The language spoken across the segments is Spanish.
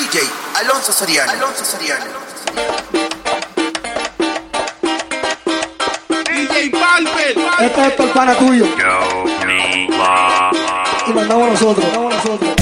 DJ Alonso Soriano. Alonso Soriano. DJ Palper. Esto es para tuyo. Yo, me, la, la. Y mandamos nosotros. Mandamos nosotros.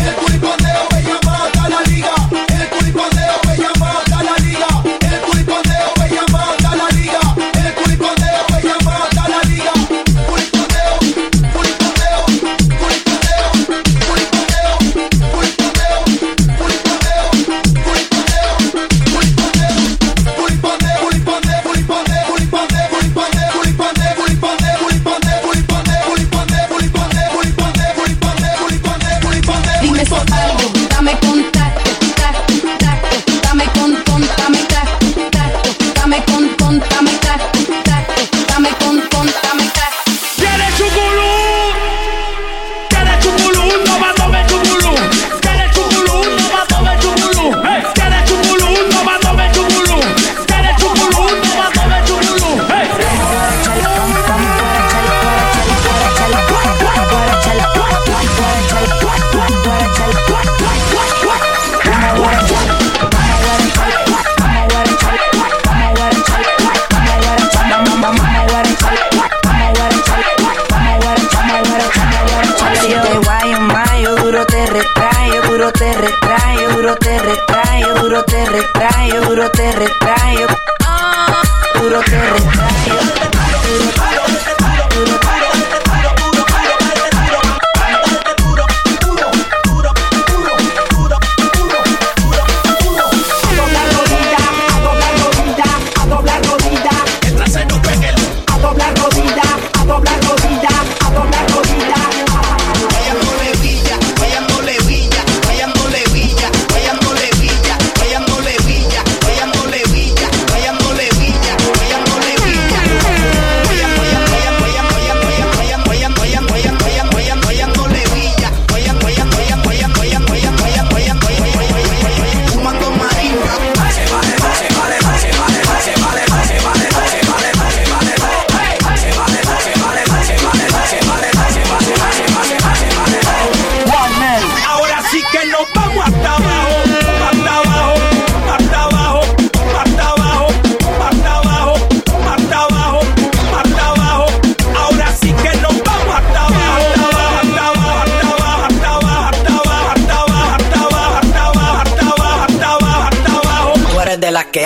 futuro te retrae.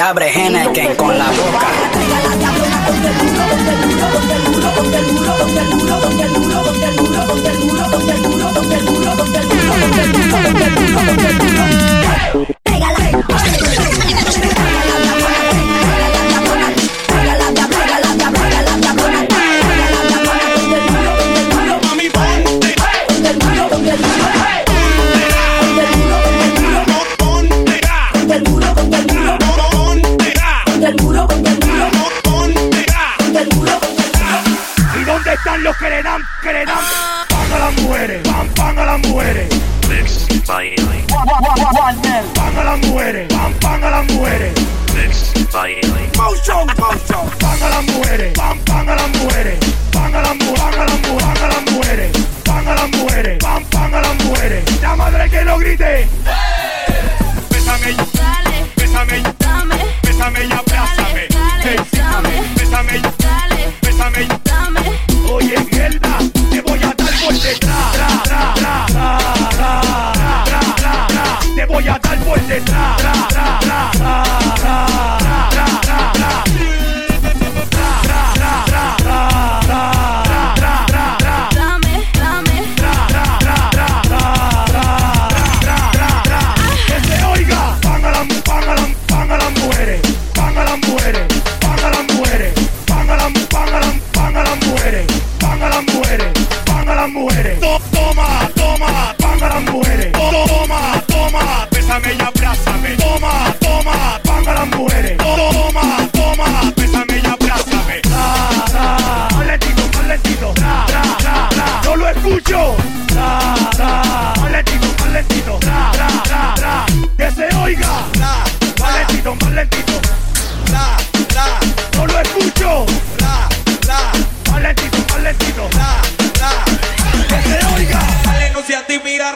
abre Henneken con la boca. Pan, pan a las mujeres. Mix by Eli. Pan a las mujeres. Pan, pan a las mujeres. Mix by Eli. Motion, motion. Pan a las mujeres. Pan, a las mujeres. Pan a las mujeres. Pan a las mujeres. Pan a las mujeres. A las mujeres. La madre que no grite. Bésame. Dale. Bésame. Dame. Bésame y abrázame. Dale. Dame. Bésame. Dale. Bésame. Dame. Oye, mierda. Te voy a dar por detrás. mujeres. toma, toma, panga las mujeres. toma, toma, bésame y abrázame. Toma, toma, panga las mujeres.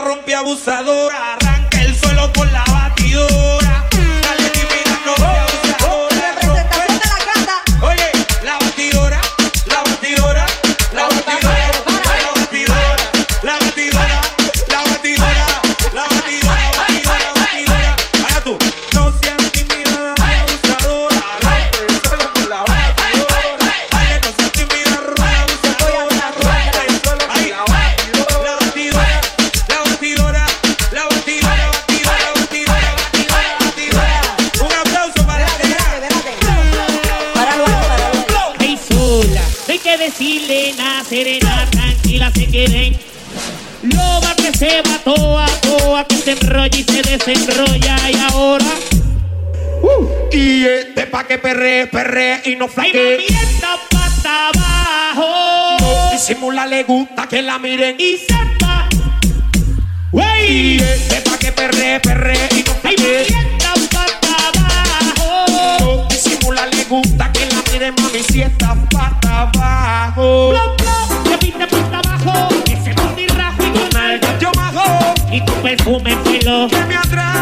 rompe abusadora. Perre, perre y no flaque. esta pata abajo. Disimula, le gusta que la miren. Y sepa. Y Wey. este pa' que perre, perre y no flaque. esta pata abajo. Disimula, le gusta que la miren, mami, si está pata abajo. Bla, bla, que pinte pata abajo. Ese rajo y con algo. Yo majo, Y tu perfume pelo. que me atrago,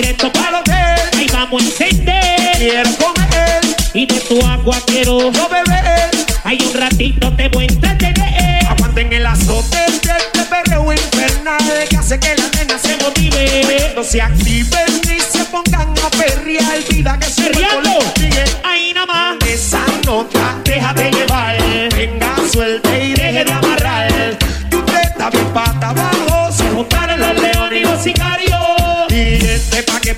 directo Para que Ahí vamos a encender. quiero comer, Y de tu agua quiero. no beber. Hay un ratito te voy a entretener. Aguanten el azote de este perreo infernal que hace que las nenas se motiven. No se activen ni se pongan a perrear. Vida que se consigue. Ahí nada más. Esa nota, déjate llevar. Venga, suelte y deje de amarrar.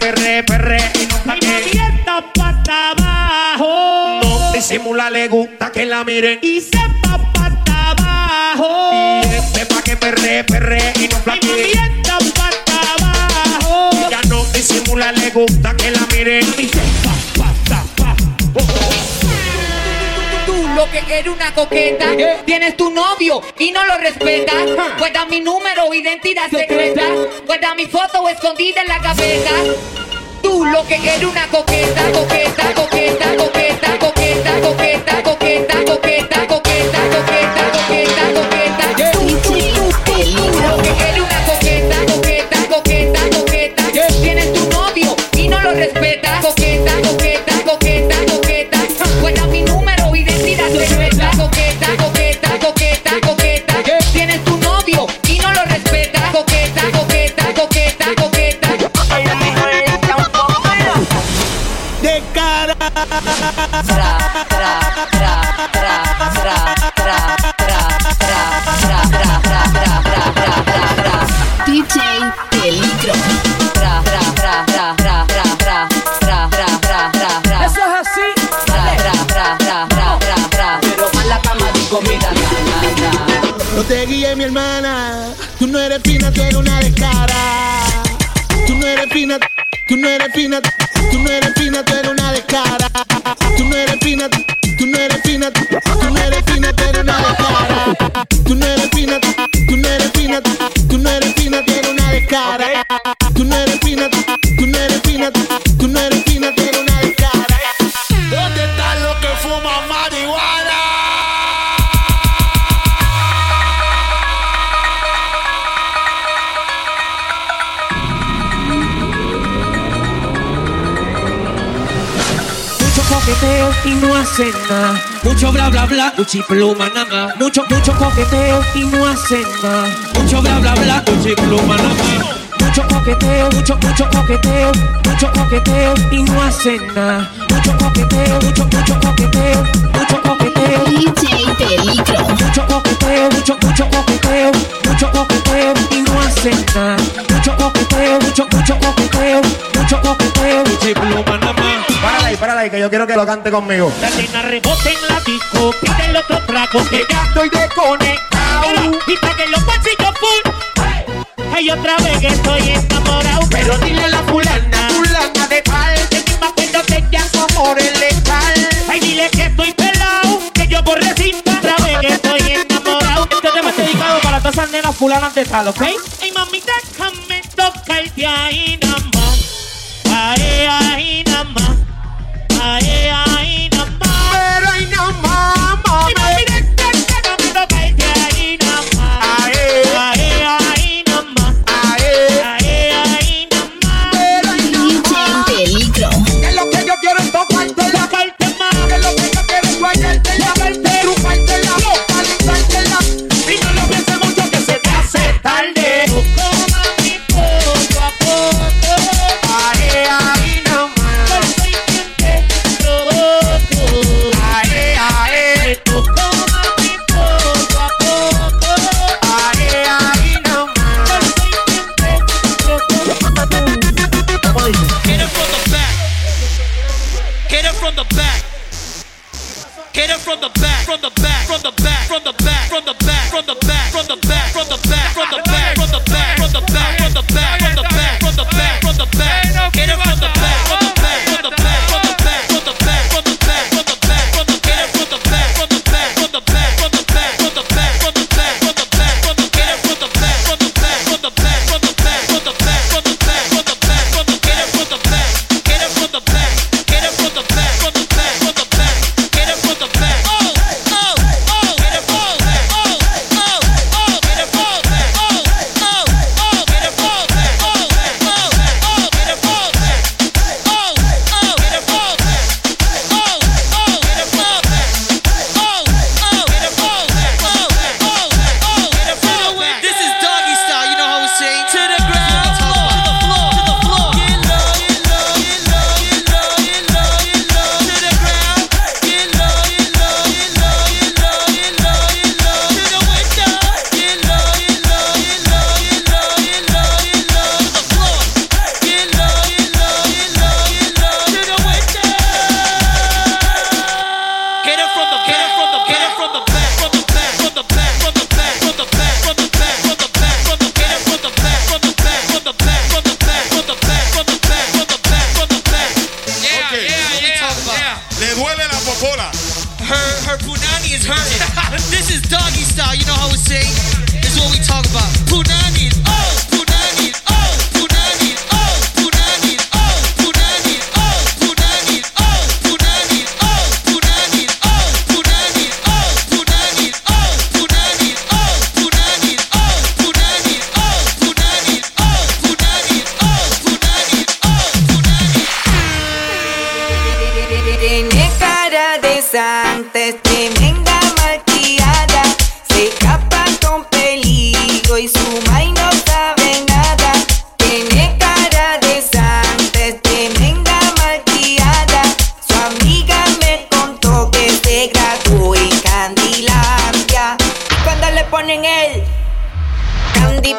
Perre, perre y no esta pata abajo. No disimula, le gusta que la miren. Y sepa pata abajo. Y este pa' que perre, perre y no Ay, mami, flaque. esta pata abajo. Ya no disimula, le gusta que la miren. Y sepa lo que eres una coqueta, tienes tu novio y no lo respetas. Guarda mi número, identidad secreta. Guarda mi foto escondida en la gaveta. Tú lo que eres una coqueta, coqueta, coqueta, coqueta, coqueta, coqueta, No te guíes, mi hermana. Tú no eres fina, tú eres una descara. Fina, tú no eres fina, tú no eres fina, eres una descara. Tú no eres fina, tú no eres fina, tú no eres fina, eres una descara. Tú no eres fina, tú no eres fina, y no hacen nada. Mucho bla bla bla, cuchi pluma nada. Mucho, mucho coqueteo y no hacen nada. Mucho bla bla bla, cuchi pluma nada. Mucho coqueteo, mucho, mucho coqueteo, mucho coqueteo y no hacen nada. Mucho coqueteo, mucho, mucho coqueteo, mucho coqueteo. DJ Peligro. Mucho coqueteo, mucho, mucho coqueteo, mucho coqueteo y no hacen nada. Mucho coqueteo, mucho, mucho coqueteo, mucho coqueteo. Nada más. Párala ahí, párala ahí, que yo quiero que lo cante conmigo. La nena rebote en la disco, pide el otro trago que ya estoy desconectado. Y que los bolsillos full. Ay, otra vez que estoy enamorado. Pero dile a la fulana, fulana de tal, que ni me acuerdo que ya su amor es letal. Ay, dile que estoy pelado, que yo por recinto. Otra vez que estoy enamorado. Este tema está dedicado para todas esas nenas fulanas de tal, ¿ok? Ay, mami, déjame Aye, aye, number. Aye, aye, number. Aye, aye.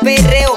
Perreo,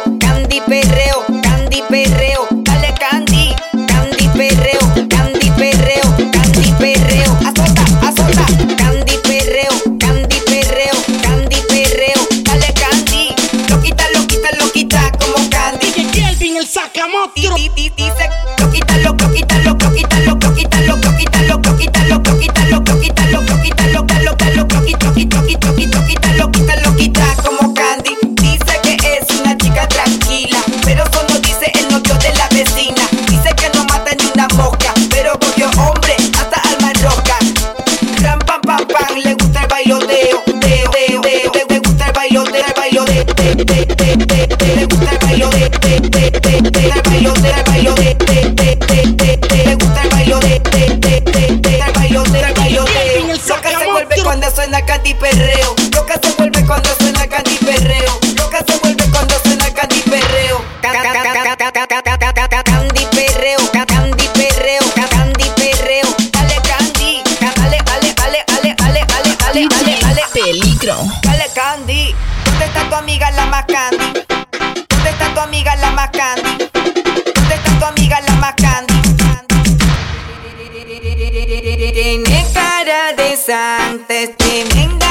antes, dime.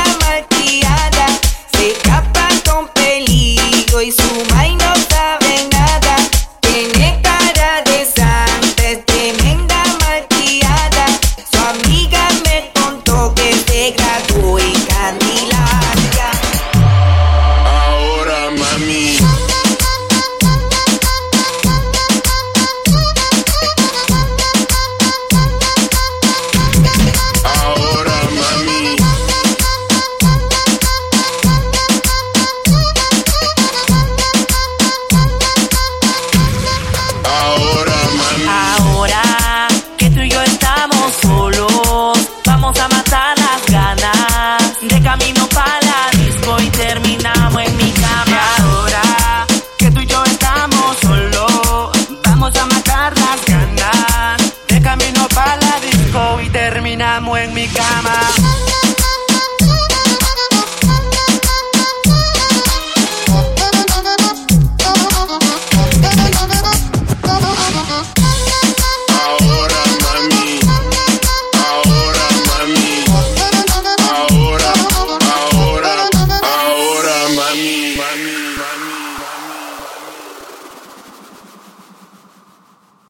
cama.